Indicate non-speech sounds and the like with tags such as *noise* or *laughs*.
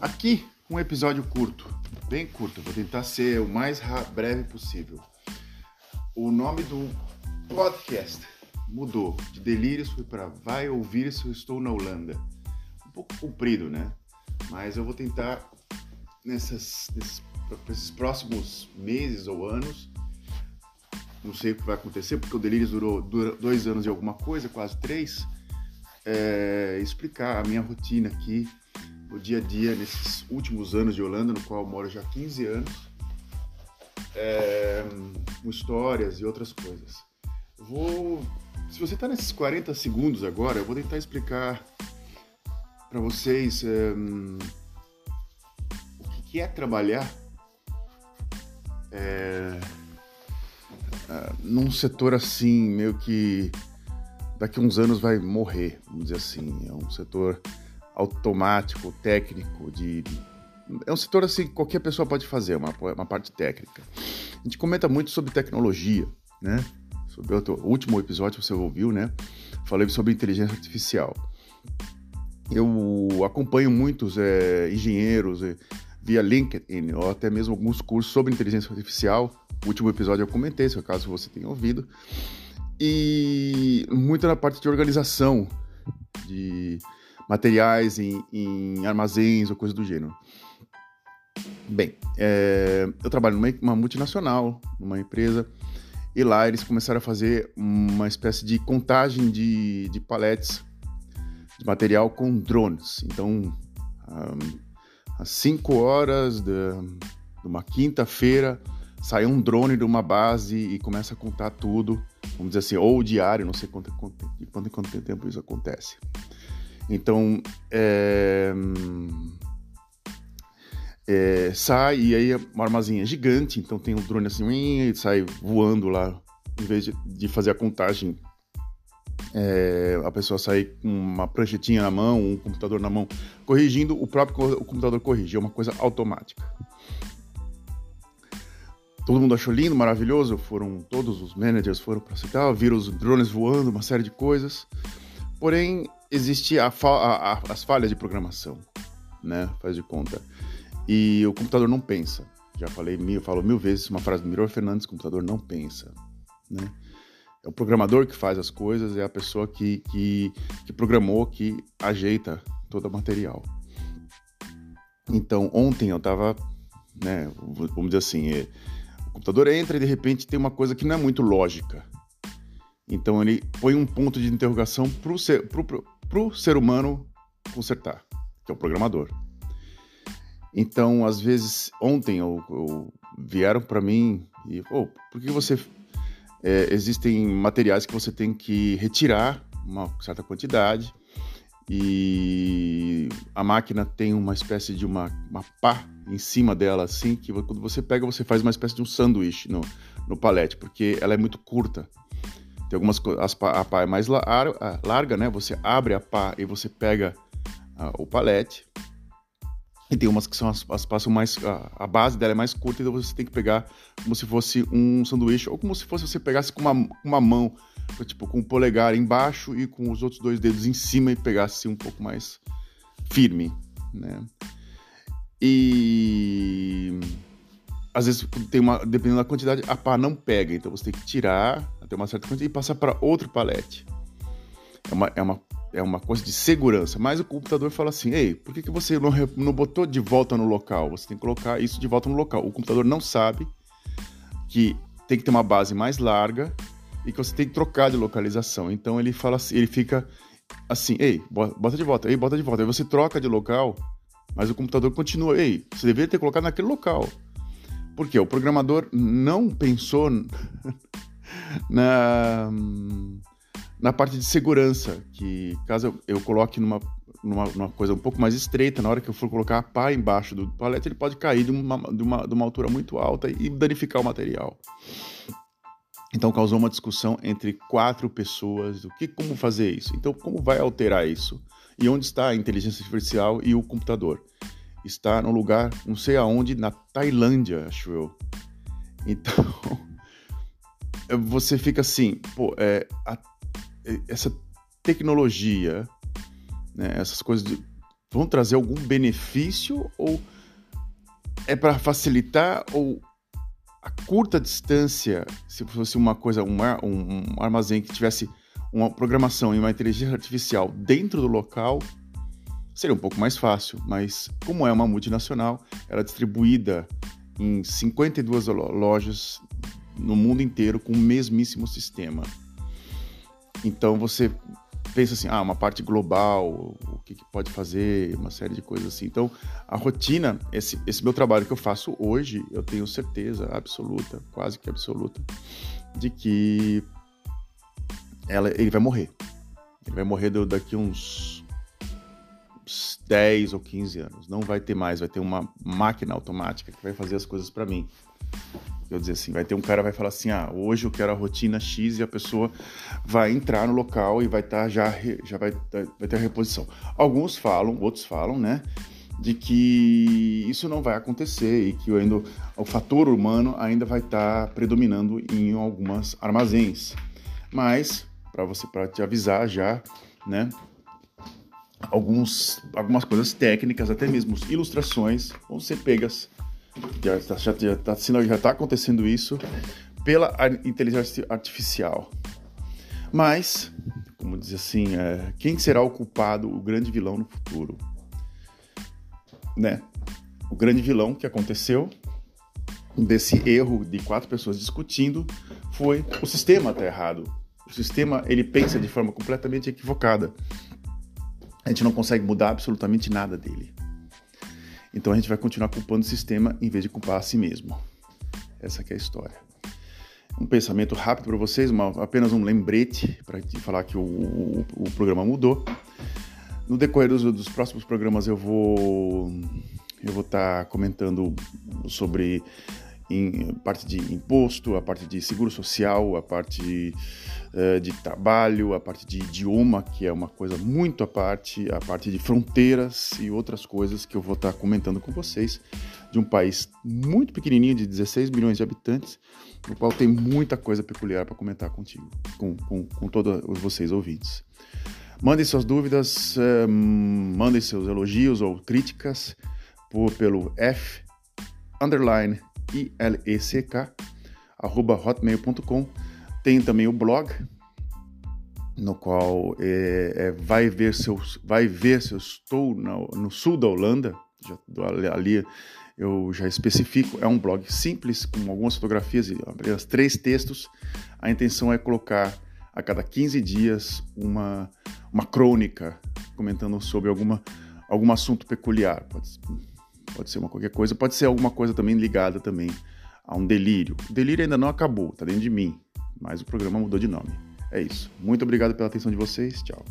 Aqui um episódio curto, bem curto, vou tentar ser o mais breve possível. O nome do podcast mudou, de Delírios foi para Vai Ouvir Se Eu Estou na Holanda. Um pouco comprido, né? Mas eu vou tentar nessas, nesses, próximos meses ou anos não sei o que vai acontecer, porque o Delírios durou, durou dois anos e alguma coisa, quase três, é, explicar a minha rotina aqui, no dia a dia, nesses últimos anos de Holanda, no qual moro já há 15 anos, é, histórias e outras coisas. Vou, se você está nesses 40 segundos agora, eu vou tentar explicar para vocês é, o que, que é trabalhar é, num setor assim, meio que daqui a uns anos vai morrer, vamos dizer assim. É um setor automático, técnico, de. É um setor assim que qualquer pessoa pode fazer, uma, uma parte técnica. A gente comenta muito sobre tecnologia, né? Sobre o último episódio você ouviu, né? Falei sobre inteligência artificial. Eu acompanho muitos é, engenheiros é, via LinkedIn ou até mesmo alguns cursos sobre inteligência artificial o último episódio eu comentei, se caso você tenha ouvido. E muito na parte de organização de materiais em, em armazéns ou coisa do gênero. Bem, é, eu trabalho numa multinacional, numa empresa, e lá eles começaram a fazer uma espécie de contagem de, de paletes de material com drones. Então, um, às 5 horas de, de uma quinta-feira, sai um drone de uma base e começa a contar tudo, vamos dizer assim, ou diário, não sei quanto, quanto, quanto, quanto tempo isso acontece. Então, é, é, sai e aí uma armazinha gigante, então tem um drone assim, e sai voando lá, em vez de, de fazer a contagem, é, a pessoa sai com uma pranchetinha na mão, um computador na mão, corrigindo, o próprio o computador corrige, é uma coisa automática. Todo mundo achou lindo, maravilhoso. Foram todos os managers foram para citar, viram os drones voando, uma série de coisas. Porém, existe a, a, a, as falhas de programação, né? Faz de conta. E o computador não pensa. Já falei mil, falo mil vezes uma frase do Miror Fernandes: o computador não pensa, né? É o programador que faz as coisas, é a pessoa que, que, que programou, que ajeita todo o material. Então, ontem eu estava, né, vamos dizer assim, é, computador entra e de repente tem uma coisa que não é muito lógica. Então ele põe um ponto de interrogação para o ser, pro, pro, pro ser humano consertar, que é o programador. Então, às vezes, ontem eu, eu vieram para mim e, oh, por que você. É, existem materiais que você tem que retirar uma certa quantidade e a máquina tem uma espécie de uma, uma pá em cima dela, assim, que quando você pega, você faz uma espécie de um sanduíche no, no palete, porque ela é muito curta. Tem algumas coisas, a pá é mais larga, né? Você abre a pá e você pega o palete. E tem umas que são as, as passam mais. A, a, base dela é mais curta, então você tem que pegar como se fosse um sanduíche, ou como se fosse você pegasse com uma, uma mão tipo, com o polegar embaixo e com os outros dois dedos em cima e pegasse um pouco mais firme, né? E às vezes tem uma, dependendo da quantidade, a pá não pega, então você tem que tirar até uma certa quantidade e passar para outro palete. É uma, é uma, é uma coisa de segurança, mas o computador fala assim: ei, por que, que você não, não botou de volta no local? Você tem que colocar isso de volta no local. O computador não sabe que tem que ter uma base mais larga e que você tem que trocar de localização. Então ele fala assim, ele fica assim, ei, bota de volta, ei, bota de volta. Aí você troca de local, mas o computador continua, ei, você deveria ter colocado naquele local. Porque o programador não pensou *laughs* na, na parte de segurança, que caso eu coloque numa, numa, numa, coisa um pouco mais estreita, na hora que eu for colocar a pá embaixo do palete, ele pode cair de uma, de uma, de uma altura muito alta e danificar o material. Então causou uma discussão entre quatro pessoas do que como fazer isso. Então como vai alterar isso? E onde está a inteligência artificial e o computador? Está no lugar, não sei aonde, na Tailândia, acho eu. Então *laughs* você fica assim, pô, é, a, essa tecnologia, né, essas coisas de, vão trazer algum benefício ou é para facilitar ou a curta distância, se fosse uma coisa, um, um, um armazém que tivesse uma programação e uma inteligência artificial dentro do local, seria um pouco mais fácil, mas como é uma multinacional, ela é distribuída em 52 lojas no mundo inteiro com o mesmíssimo sistema. Então você pensa assim, ah, uma parte global, o que, que, pode fazer, uma série de coisas assim. Então, a rotina, esse, esse meu trabalho que eu faço hoje, eu tenho certeza absoluta, quase que absoluta, de que ela, ele vai morrer. Ele vai morrer daqui uns 10 ou 15 anos. Não vai ter mais, vai ter uma máquina automática que vai fazer as coisas para mim. Quer dizer assim, vai ter um cara vai falar assim, ah, hoje eu quero a rotina X e a pessoa vai entrar no local e vai estar tá já já vai, vai ter a reposição. Alguns falam, outros falam, né, de que isso não vai acontecer e que ainda o fator humano ainda vai estar tá predominando em algumas armazéns. Mas para você para te avisar já, né, alguns algumas coisas técnicas, até mesmo ilustrações vão ser pegas já está já, já tá, já tá acontecendo isso pela inteligência artificial. Mas, como diz assim, é, quem será o culpado, o grande vilão no futuro? Né? O grande vilão que aconteceu desse erro de quatro pessoas discutindo foi o sistema está errado. O sistema ele pensa de forma completamente equivocada. A gente não consegue mudar absolutamente nada dele. Então a gente vai continuar culpando o sistema em vez de culpar a si mesmo. Essa é a história. Um pensamento rápido para vocês, uma, apenas um lembrete para falar que o, o, o, programa mudou. No decorrer dos, dos próximos programas eu vou eu vou estar tá comentando sobre em parte de imposto, a parte de seguro social, a parte uh, de trabalho, a parte de idioma, que é uma coisa muito à parte, a parte de fronteiras e outras coisas que eu vou estar comentando com vocês, de um país muito pequenininho, de 16 milhões de habitantes, no qual tem muita coisa peculiar para comentar contigo, com, com, com todos vocês ouvintes. Mandem suas dúvidas, uh, mandem seus elogios ou críticas por, pelo F underline I-L-E-C-K, arroba hotmail.com. Tem também o blog, no qual é, é, vai ver se eu, vai ver se eu estou no, no sul da Holanda, já, ali eu já especifico, é um blog simples, com algumas fotografias e apenas três textos. A intenção é colocar a cada 15 dias uma, uma crônica comentando sobre alguma, algum assunto peculiar. Pode, pode ser uma qualquer coisa, pode ser alguma coisa também ligada também a um delírio. O delírio ainda não acabou, tá dentro de mim, mas o programa mudou de nome. É isso. Muito obrigado pela atenção de vocês. Tchau.